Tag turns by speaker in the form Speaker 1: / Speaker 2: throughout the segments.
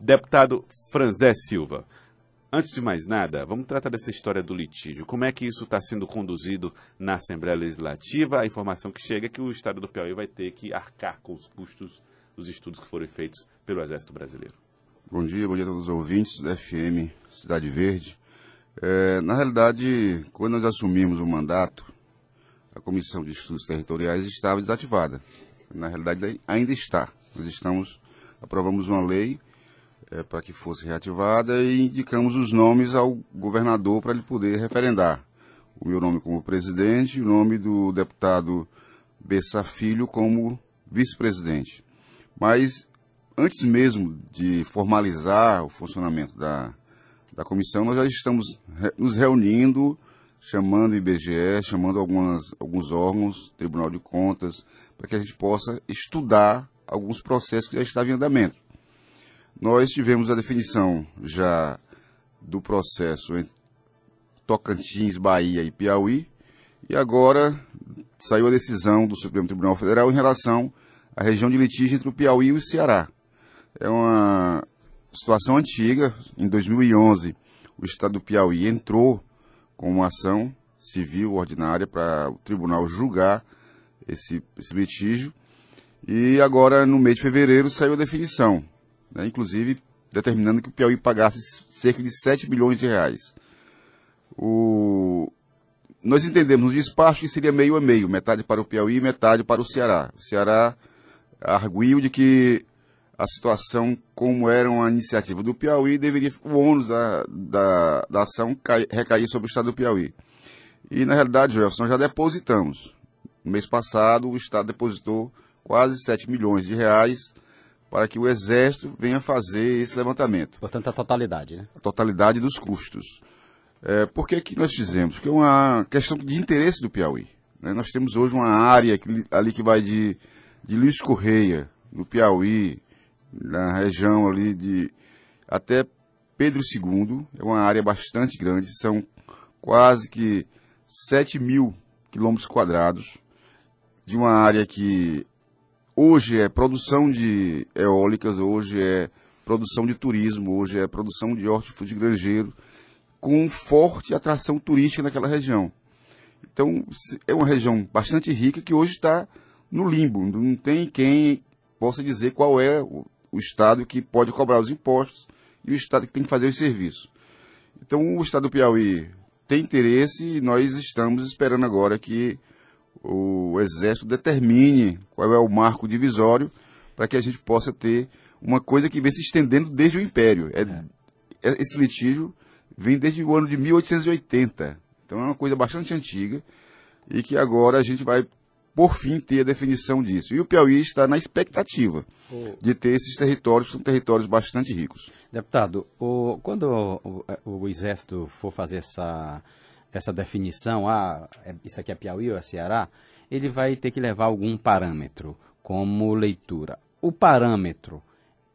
Speaker 1: Deputado Franzé Silva, antes de mais nada, vamos tratar dessa história do litígio. Como é que isso está sendo conduzido na Assembleia Legislativa? A informação que chega é que o Estado do Piauí vai ter que arcar com os custos dos estudos que foram feitos pelo Exército Brasileiro.
Speaker 2: Bom dia, bom dia a todos os ouvintes da FM Cidade Verde. É, na realidade, quando nós assumimos o mandato, a Comissão de Estudos Territoriais estava desativada. Na realidade, ainda está. Nós estamos, aprovamos uma lei é, para que fosse reativada e indicamos os nomes ao governador para ele poder referendar. O meu nome como presidente e o nome do deputado Bessa Filho como vice-presidente. Mas, antes mesmo de formalizar o funcionamento da, da comissão, nós já estamos nos reunindo chamando o IBGE, chamando algumas, alguns órgãos, Tribunal de Contas, para que a gente possa estudar alguns processos que já estavam em andamento. Nós tivemos a definição já do processo entre Tocantins, Bahia e Piauí, e agora saiu a decisão do Supremo Tribunal Federal em relação à região de litígio entre o Piauí e o Ceará. É uma situação antiga. Em 2011, o Estado do Piauí entrou com uma ação civil ordinária para o tribunal julgar esse, esse, litígio. E agora, no mês de fevereiro, saiu a definição, né, inclusive determinando que o Piauí pagasse cerca de 7 bilhões de reais. O... Nós entendemos no despacho que seria meio a meio, metade para o Piauí e metade para o Ceará. O Ceará arguiu de que a situação como era uma iniciativa do Piauí, deveria o ônus da, da, da ação cai, recair sobre o Estado do Piauí. E, na realidade, Jefferson, nós já depositamos. No mês passado, o Estado depositou quase 7 milhões de reais para que o Exército venha fazer esse levantamento.
Speaker 3: Portanto, a totalidade, né?
Speaker 2: A totalidade dos custos. É, por que, que nós fizemos? Porque é uma questão de interesse do Piauí. Né? Nós temos hoje uma área que, ali que vai de, de Luiz Correia, no Piauí, na região ali de até Pedro II, é uma área bastante grande, são quase que 7 mil quilômetros quadrados, de uma área que hoje é produção de eólicas, hoje é produção de turismo, hoje é produção de hortifruti granjeiro, com forte atração turística naquela região. Então, é uma região bastante rica que hoje está no limbo, não tem quem possa dizer qual é o Estado que pode cobrar os impostos e o Estado que tem que fazer os serviços. Então, o Estado do Piauí tem interesse e nós estamos esperando agora que o Exército determine qual é o marco divisório para que a gente possa ter uma coisa que vem se estendendo desde o Império. É, é. Esse litígio vem desde o ano de 1880. Então é uma coisa bastante antiga e que agora a gente vai por fim, ter a definição disso. E o Piauí está na expectativa de ter esses territórios, que são territórios bastante ricos.
Speaker 3: Deputado, o, quando o, o, o, Exército for fazer essa, essa definição, ah, é, isso aqui é Piauí ou é Ceará, ele vai ter que levar algum parâmetro como leitura. O parâmetro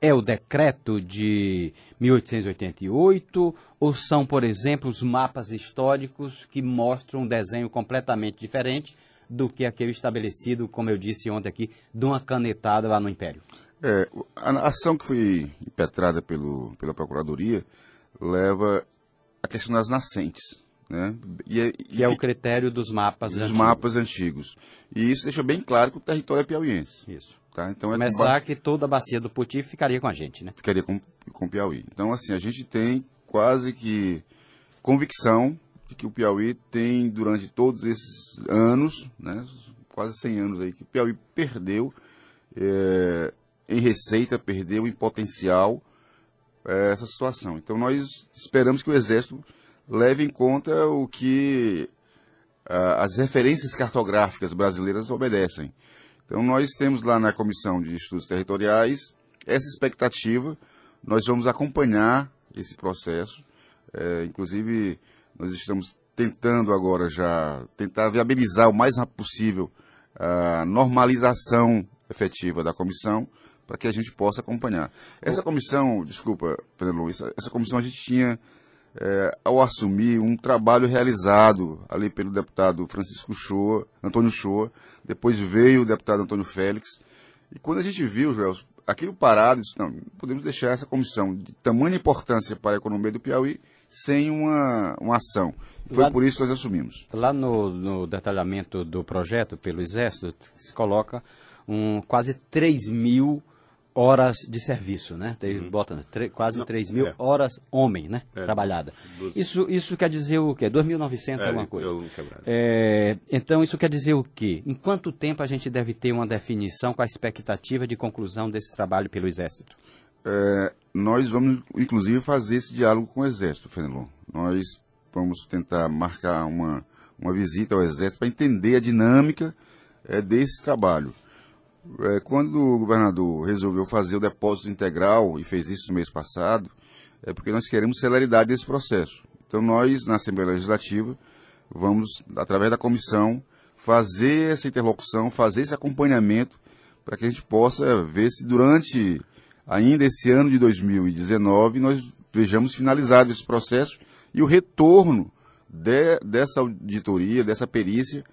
Speaker 3: é o decreto de 1888 ou são, por exemplo, os mapas históricos que mostram um desenho completamente diferente do que aquele estabelecido, como eu disse ontem aqui, de uma canetada lá no Império?
Speaker 2: É, a ação que foi impetrada pelo, pela Procuradoria leva a questão das nascentes. Né?
Speaker 3: E, é, e, que é o critério dos mapas
Speaker 2: dos antigos. mapas antigos. E isso deixa bem claro que o território é piauiense.
Speaker 3: Isso. Tá? Então é Começar com... que toda a bacia do Puti ficaria com a gente, né?
Speaker 2: Ficaria com, com Piauí. Então, assim, a gente tem quase que convicção de que o Piauí tem, durante todos esses anos, né, quase 100 anos aí, que o Piauí perdeu é, em receita, perdeu em potencial é, essa situação. Então nós esperamos que o Exército leve em conta o que a, as referências cartográficas brasileiras obedecem. Então nós temos lá na Comissão de Estudos Territoriais essa expectativa, nós vamos acompanhar esse processo, é, inclusive nós estamos tentando agora já tentar viabilizar o mais rápido possível a normalização efetiva da comissão para que a gente possa acompanhar. Essa comissão, desculpa, Pedro Luiz, essa comissão a gente tinha, é, ao assumir, um trabalho realizado ali pelo deputado Francisco Shoa, Antônio Shoa, depois veio o deputado Antônio Félix, e quando a gente viu, Joel, aquilo parado, disse, não, podemos deixar essa comissão de tamanha importância para a economia do Piauí sem uma, uma ação. Foi lá, por isso que nós assumimos.
Speaker 3: Lá no, no detalhamento do projeto pelo Exército, se coloca um, quase 3 mil horas de serviço, né? Tem, uhum. Bota né? quase Não, 3 mil é. horas homem, né? É. Trabalhada. Isso, isso quer dizer o quê? 2.900 é, alguma coisa. É, então, isso quer dizer o quê? Em quanto tempo a gente deve ter uma definição com a expectativa de conclusão desse trabalho pelo Exército?
Speaker 2: É, nós vamos, inclusive, fazer esse diálogo com o Exército, Fenelon. Nós vamos tentar marcar uma, uma visita ao Exército para entender a dinâmica é, desse trabalho. É, quando o governador resolveu fazer o depósito integral, e fez isso no mês passado, é porque nós queremos celeridade desse processo. Então, nós, na Assembleia Legislativa, vamos, através da comissão, fazer essa interlocução, fazer esse acompanhamento, para que a gente possa ver se durante ainda esse ano de 2019 nós vejamos finalizado esse processo e o retorno de, dessa auditoria, dessa perícia,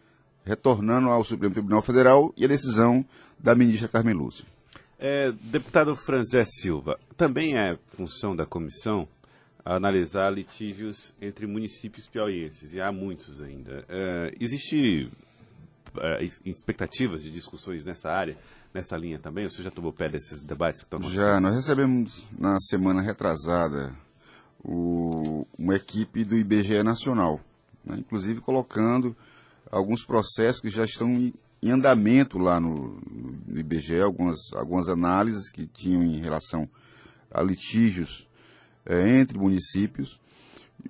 Speaker 2: retornando ao Supremo Tribunal Federal e a decisão da ministra Carmen Lúcia.
Speaker 1: É, deputado Franzé Silva, também é função da comissão analisar litígios entre municípios piauienses, e há muitos ainda. É, existe é, expectativas de discussões nessa área, nessa linha também? Você já tomou pé desses debates que estão
Speaker 2: acontecendo? Já, nós recebemos na semana retrasada o, uma equipe do IBGE Nacional, né, inclusive colocando alguns processos que já estão em, andamento lá no, no, IBGE, algumas, algumas análises que tinham em relação a litígios é, entre municípios.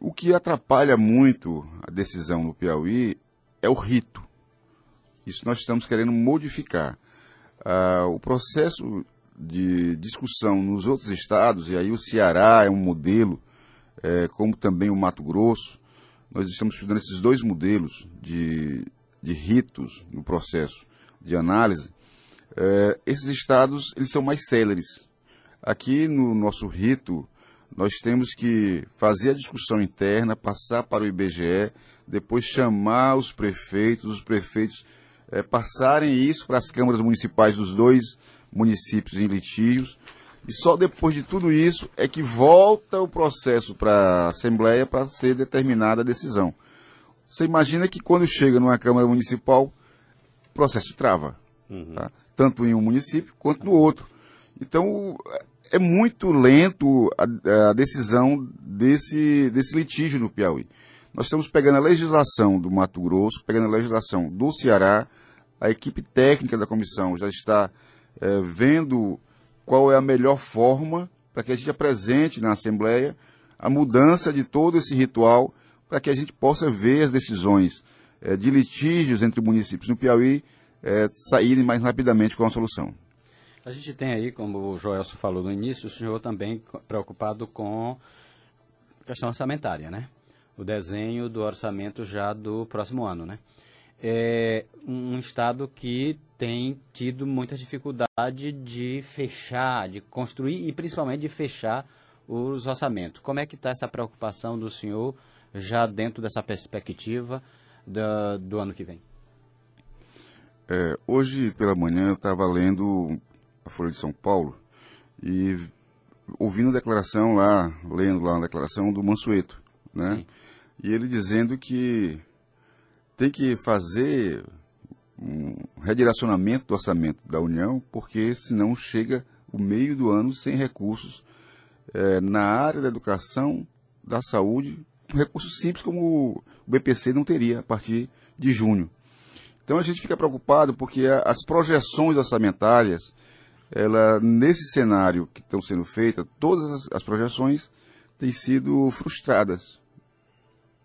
Speaker 2: O que atrapalha muito a decisão no Piauí é o rito. Isso nós estamos querendo modificar. Ah, o processo de discussão nos outros estados, e aí o Ceará é um modelo, é, como também o Mato Grosso, nós estamos estudando esses dois modelos de, de ritos no processo de análise. É, esses estados eles são mais céleres. Aqui no nosso rito, nós temos que fazer a discussão interna, passar para o IBGE, depois chamar os prefeitos, os prefeitos é, passarem isso para as câmaras municipais dos dois municípios em litígios. E só depois de tudo isso é que volta o processo para a Assembleia para ser determinada a decisão. Você imagina que quando chega numa Câmara Municipal, o processo trava. Uhum. Tá? Tanto em um município quanto no outro. Então, é muito lento a, a, decisão desse, desse litígio no Piauí. Nós estamos pegando a legislação do Mato Grosso, pegando a legislação do Ceará, a equipe técnica da comissão já está é, vendo qual é a melhor forma para que a gente apresente na Assembleia a mudança de todo esse ritual para que a gente possa ver as decisões é, de litígios entre municípios no Piauí é, saírem mais rapidamente com a solução.
Speaker 3: A gente tem aí, como o Joelso falou no início, o senhor também preocupado com a questão orçamentária, né? O desenho do orçamento já do próximo ano, né? é um estado que tem tido muita dificuldade de fechar, de construir e principalmente de fechar os orçamentos. Como é que está essa preocupação do senhor já dentro dessa perspectiva do, do ano que vem?
Speaker 2: É, hoje pela manhã eu estava lendo a Folha de São Paulo e ouvindo a declaração lá, lendo lá a declaração do Mansueto, né? Sim. E ele dizendo que tem que fazer um redirecionamento do orçamento da União, porque senão chega o meio do ano sem recursos é, na área da educação, da saúde, recursos simples como o BPC não teria a partir de junho. Então a gente fica preocupado porque as projeções orçamentárias, ela, nesse cenário que estão sendo feitas, todas as, projeções têm sido frustradas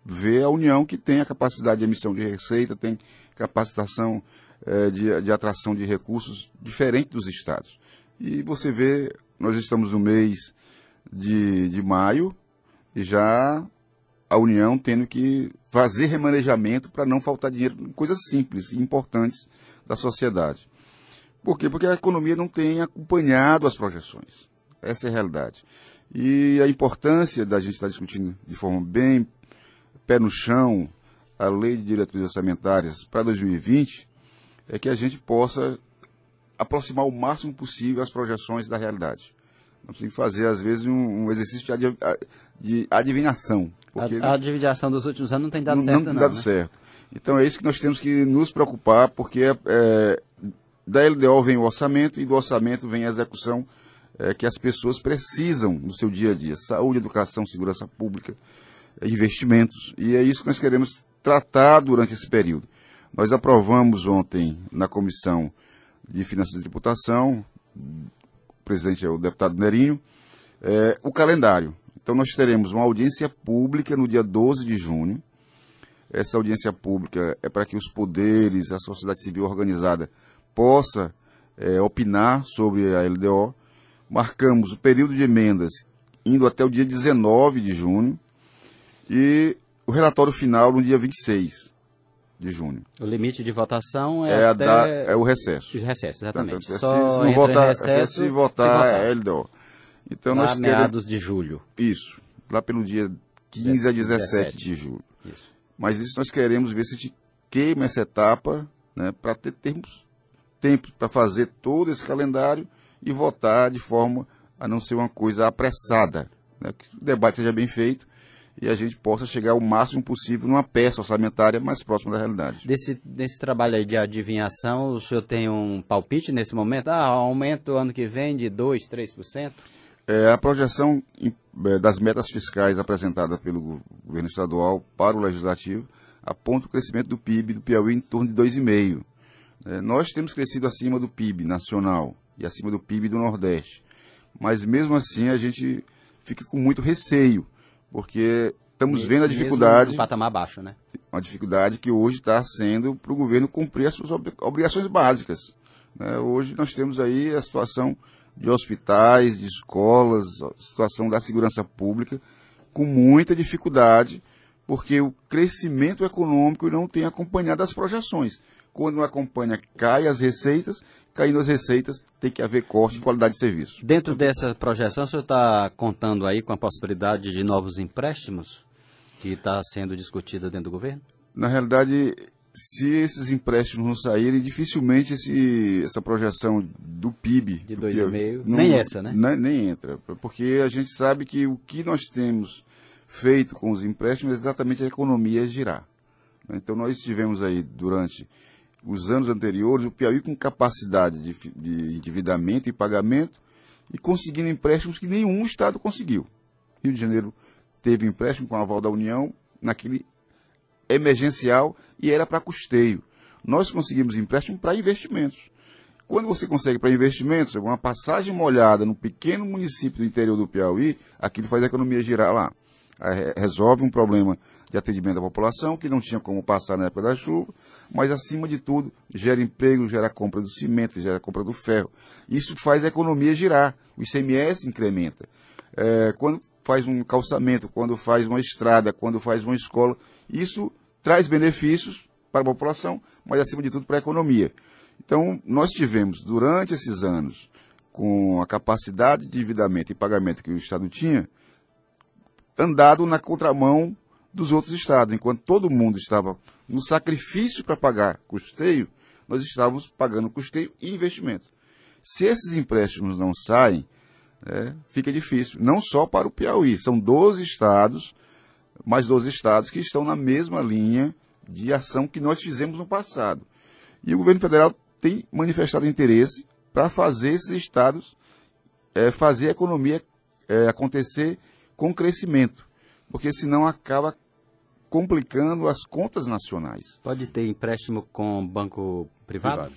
Speaker 2: vê a União que tem a capacidade de emissão de receita, tem capacitação é, de, de atração de recursos diferente dos estados. E você vê, nós estamos no mês de, de maio e já a União tendo que fazer remanejamento para não faltar dinheiro em coisas simples e importantes da sociedade. Por quê? Porque a economia não tem acompanhado as projeções. Essa é a realidade. E a importância da gente estar discutindo de forma bem pé no chão a lei de diretrizes orçamentárias para 2020 é que a gente possa aproximar o máximo possível as projeções da realidade. Nós temos que fazer, às vezes, um, um exercício de, adiv de adivinhação.
Speaker 3: A, a adivinhação dos últimos anos não tem dado
Speaker 2: não,
Speaker 3: certo,
Speaker 2: não. tem
Speaker 3: não,
Speaker 2: dado
Speaker 3: né?
Speaker 2: certo. Então é isso que nós temos que nos preocupar, porque é, da LDO vem o orçamento e do orçamento vem a execução é, que as pessoas precisam no seu dia a dia. Saúde, educação, segurança pública, investimentos. E é isso que nós queremos tratar durante esse período. Nós aprovamos ontem na Comissão de Finanças e Tributação, presidente é o deputado Nerinho, é, o calendário. Então nós teremos uma audiência pública no dia 12 de junho. Essa audiência pública é para que os poderes, a sociedade civil organizada possa é, opinar sobre a LDO. Marcamos o período de emendas indo até o dia 19 de junho e o relatório final no dia 26 de junho.
Speaker 3: O limite de votação é,
Speaker 2: É,
Speaker 3: até...
Speaker 2: da- é o recesso.
Speaker 3: Recesso, exatamente.
Speaker 2: Portanto, se,
Speaker 3: Só
Speaker 2: se não votar,
Speaker 3: recesso
Speaker 2: se votar,
Speaker 3: se
Speaker 2: é LDO. Então
Speaker 3: lá
Speaker 2: nós queremos
Speaker 3: meados de julho.
Speaker 2: isso, lá pelo dia 15 a 17
Speaker 3: 17.
Speaker 2: de julho.
Speaker 3: Isso.
Speaker 2: Mas isso nós queremos ver se a gente queima essa etapa, né, para ter termos tempo para fazer todo esse calendário e votar de forma a não ser uma coisa apressada, né, que o debate seja bem feito e a gente possa chegar o máximo possível numa peça orçamentária mais próxima da realidade.
Speaker 3: Desse, desse trabalho de adivinhação, o senhor tem um palpite nesse momento? Ah, aumento ano que vem de 2%, 3%?
Speaker 2: É, a projeção é, das metas fiscais apresentada pelo go- governo estadual para o legislativo aponta o crescimento do PIB do Piauí em torno de 2,5%. É, nós temos crescido acima do PIB nacional e acima do PIB do Nordeste. Mas mesmo assim a gente fica com muito receio, porque estamos vendo a dificuldade
Speaker 3: no patamar baixo, né?
Speaker 2: uma dificuldade que hoje está sendo para o governo cumprir as suas obri- obrigações básicas. né? Hoje nós temos aí a situação de hospitais, de escolas, situação da segurança pública, com muita dificuldade, porque o crescimento econômico não tem acompanhado as projeções. Quando não acompanha, cai as receitas, caindo as receitas, tem que haver corte de qualidade de serviço.
Speaker 3: Dentro dessa projeção, o senhor está contando aí com a possibilidade de novos empréstimos que está sendo discutida dentro do governo?
Speaker 2: Na realidade, se esses empréstimos não saírem, dificilmente esse, essa projeção do PIB
Speaker 3: De
Speaker 2: do
Speaker 3: 2,5,
Speaker 2: Piauí
Speaker 3: nem essa, né?
Speaker 2: Nem, nem entra, porque a gente sabe que o que nós temos feito com os empréstimos é exatamente a economia girar. Então nós tivemos aí durante os anos anteriores o Piauí com capacidade de, de endividamento e pagamento e conseguindo empréstimos que nenhum estado conseguiu. Rio de Janeiro teve empréstimo com a aval da União naquele emergencial e era para custeio. Nós conseguimos empréstimo para investimentos. Quando você consegue para investimentos, uma passagem molhada no pequeno município do interior do Piauí, aquilo faz a economia girar lá. Resolve um problema de atendimento da população, que não tinha como passar na época da chuva, mas acima de tudo, gera emprego, gera compra do cimento, gera compra do ferro. Isso faz a economia girar. O ICMS incrementa. É, quando faz um calçamento, quando faz uma estrada, quando faz uma escola, isso traz benefícios para a população, mas acima de tudo para a economia. Então, nós tivemos, durante esses anos, com a capacidade de endividamento e pagamento que o Estado tinha, andado na contramão dos outros estados. Enquanto todo mundo estava no sacrifício para pagar custeio, nós estávamos pagando custeio e investimento. Se esses empréstimos não saem, é, fica difícil. Não só para o Piauí, são 12 estados, mais 12 estados que estão na mesma linha de ação que nós fizemos no passado. E o governo federal tem manifestado interesse para fazer esses estados é, fazer a economia é, acontecer com crescimento, porque senão acaba complicando as contas nacionais.
Speaker 3: Pode ter empréstimo com banco privado?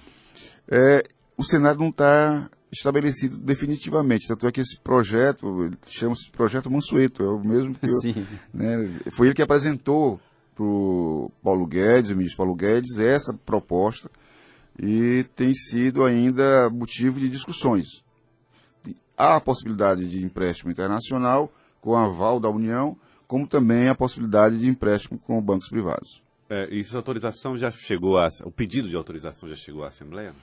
Speaker 2: É, o cenário não está estabelecido definitivamente, tanto é que esse projeto, chama-se Projeto Mansueto, é o mesmo que eu, né, foi ele que apresentou para o Paulo Guedes, o ministro Paulo Guedes, essa proposta e tem sido ainda motivo de discussões. Há a possibilidade de empréstimo internacional com aval da União, como também a possibilidade de empréstimo com bancos privados.
Speaker 1: É, isso, a autorização já chegou a. O pedido de autorização já chegou à Assembleia?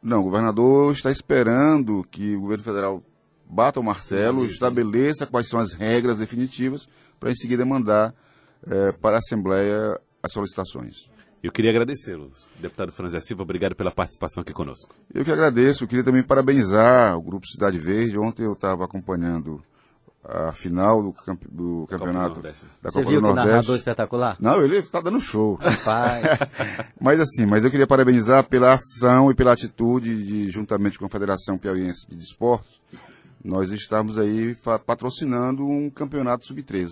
Speaker 2: Não, o governador está esperando que o governo federal bata o martelo,
Speaker 1: sim.
Speaker 2: estabeleça quais são as regras definitivas para em seguida mandar eh, para a Assembleia as solicitações.
Speaker 1: Eu queria agradecê-lo, deputado Franzé Silva, obrigado pela participação aqui conosco.
Speaker 2: Eu que agradeço, eu queria também parabenizar o Grupo Cidade Verde. Ontem eu estava acompanhando a final do, camp do campeonato
Speaker 3: da
Speaker 2: Copa
Speaker 3: Você viu
Speaker 2: do
Speaker 3: que
Speaker 2: Nordeste.
Speaker 3: narrador espetacular?
Speaker 2: Não, ele está dando show.
Speaker 3: Rapaz,
Speaker 2: mas assim, mas eu queria parabenizar pela ação e pela atitude de, juntamente com a Federação Piauiense de Esportes, nós estamos aí patrocinando um campeonato sub-13.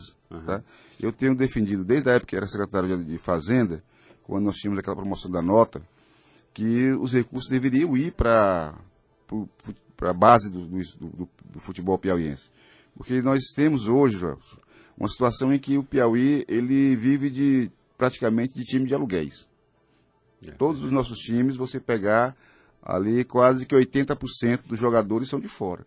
Speaker 2: tá? Eu tenho defendido, desde a época que era secretário de- de Fazenda, quando nós tínhamos aquela promoção da nota, que os recursos deveriam ir para a base do, do, do- do futebol piauiense. Porque nós temos hoje, uma situação em que o Piauí ele vive de praticamente de time de aluguéis. Todos os nossos times, você pegar ali quase que 80% dos jogadores são de fora.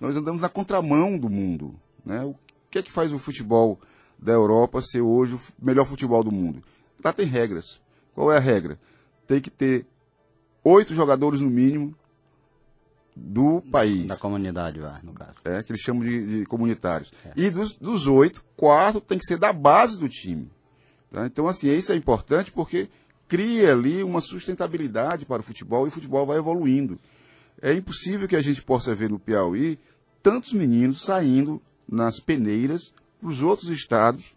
Speaker 2: Nós andamos na contramão do mundo. Né? O que é que faz o futebol da Europa ser hoje o melhor futebol do mundo? Lá tem regras. Qual é a regra? Tem que ter oito jogadores no mínimo do país
Speaker 3: da comunidade lá, no caso.
Speaker 2: é, que eles chamam de, de comunitários. E dos, dos oito, quatro tem que ser da base do time. tá? Então, assim, isso é importante porque cria ali uma sustentabilidade para o futebol e o futebol vai evoluindo. É impossível que a gente possa ver no Piauí tantos meninos saindo nas peneiras para os outros estados,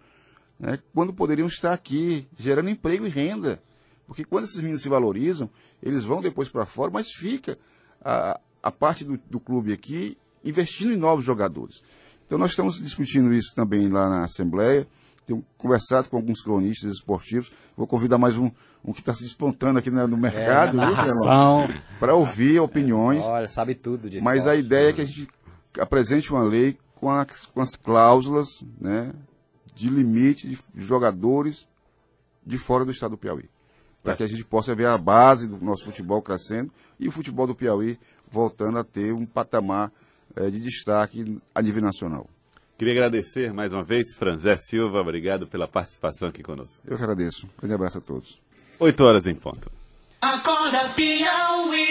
Speaker 2: né, quando poderiam estar aqui gerando emprego e renda. Porque quando esses meninos se valorizam, eles vão depois para fora, mas fica a, a parte do, do clube aqui investindo em novos jogadores. Então nós estamos discutindo isso também lá na Assembleia. Tenho conversado com alguns cronistas esportivos. Vou convidar mais um, um que está se despontando aqui né, no mercado,
Speaker 3: É,
Speaker 2: para ouvir opiniões.
Speaker 3: Olha, sabe tudo disso.
Speaker 2: Mas a ideia é que a gente apresente uma lei com, a- com as cláusulas né, de limite de jogadores de fora do estado do Piauí. Para que a gente possa ver a base do nosso futebol crescendo e o futebol do Piauí voltando a ter um patamar eh, de destaque a nível nacional.
Speaker 1: Queria agradecer mais uma vez, Franzé Silva, obrigado pela participação aqui conosco.
Speaker 2: Eu que agradeço. Um grande abraço a todos.
Speaker 1: 8 horas em ponto.
Speaker 4: Acorda Piauí.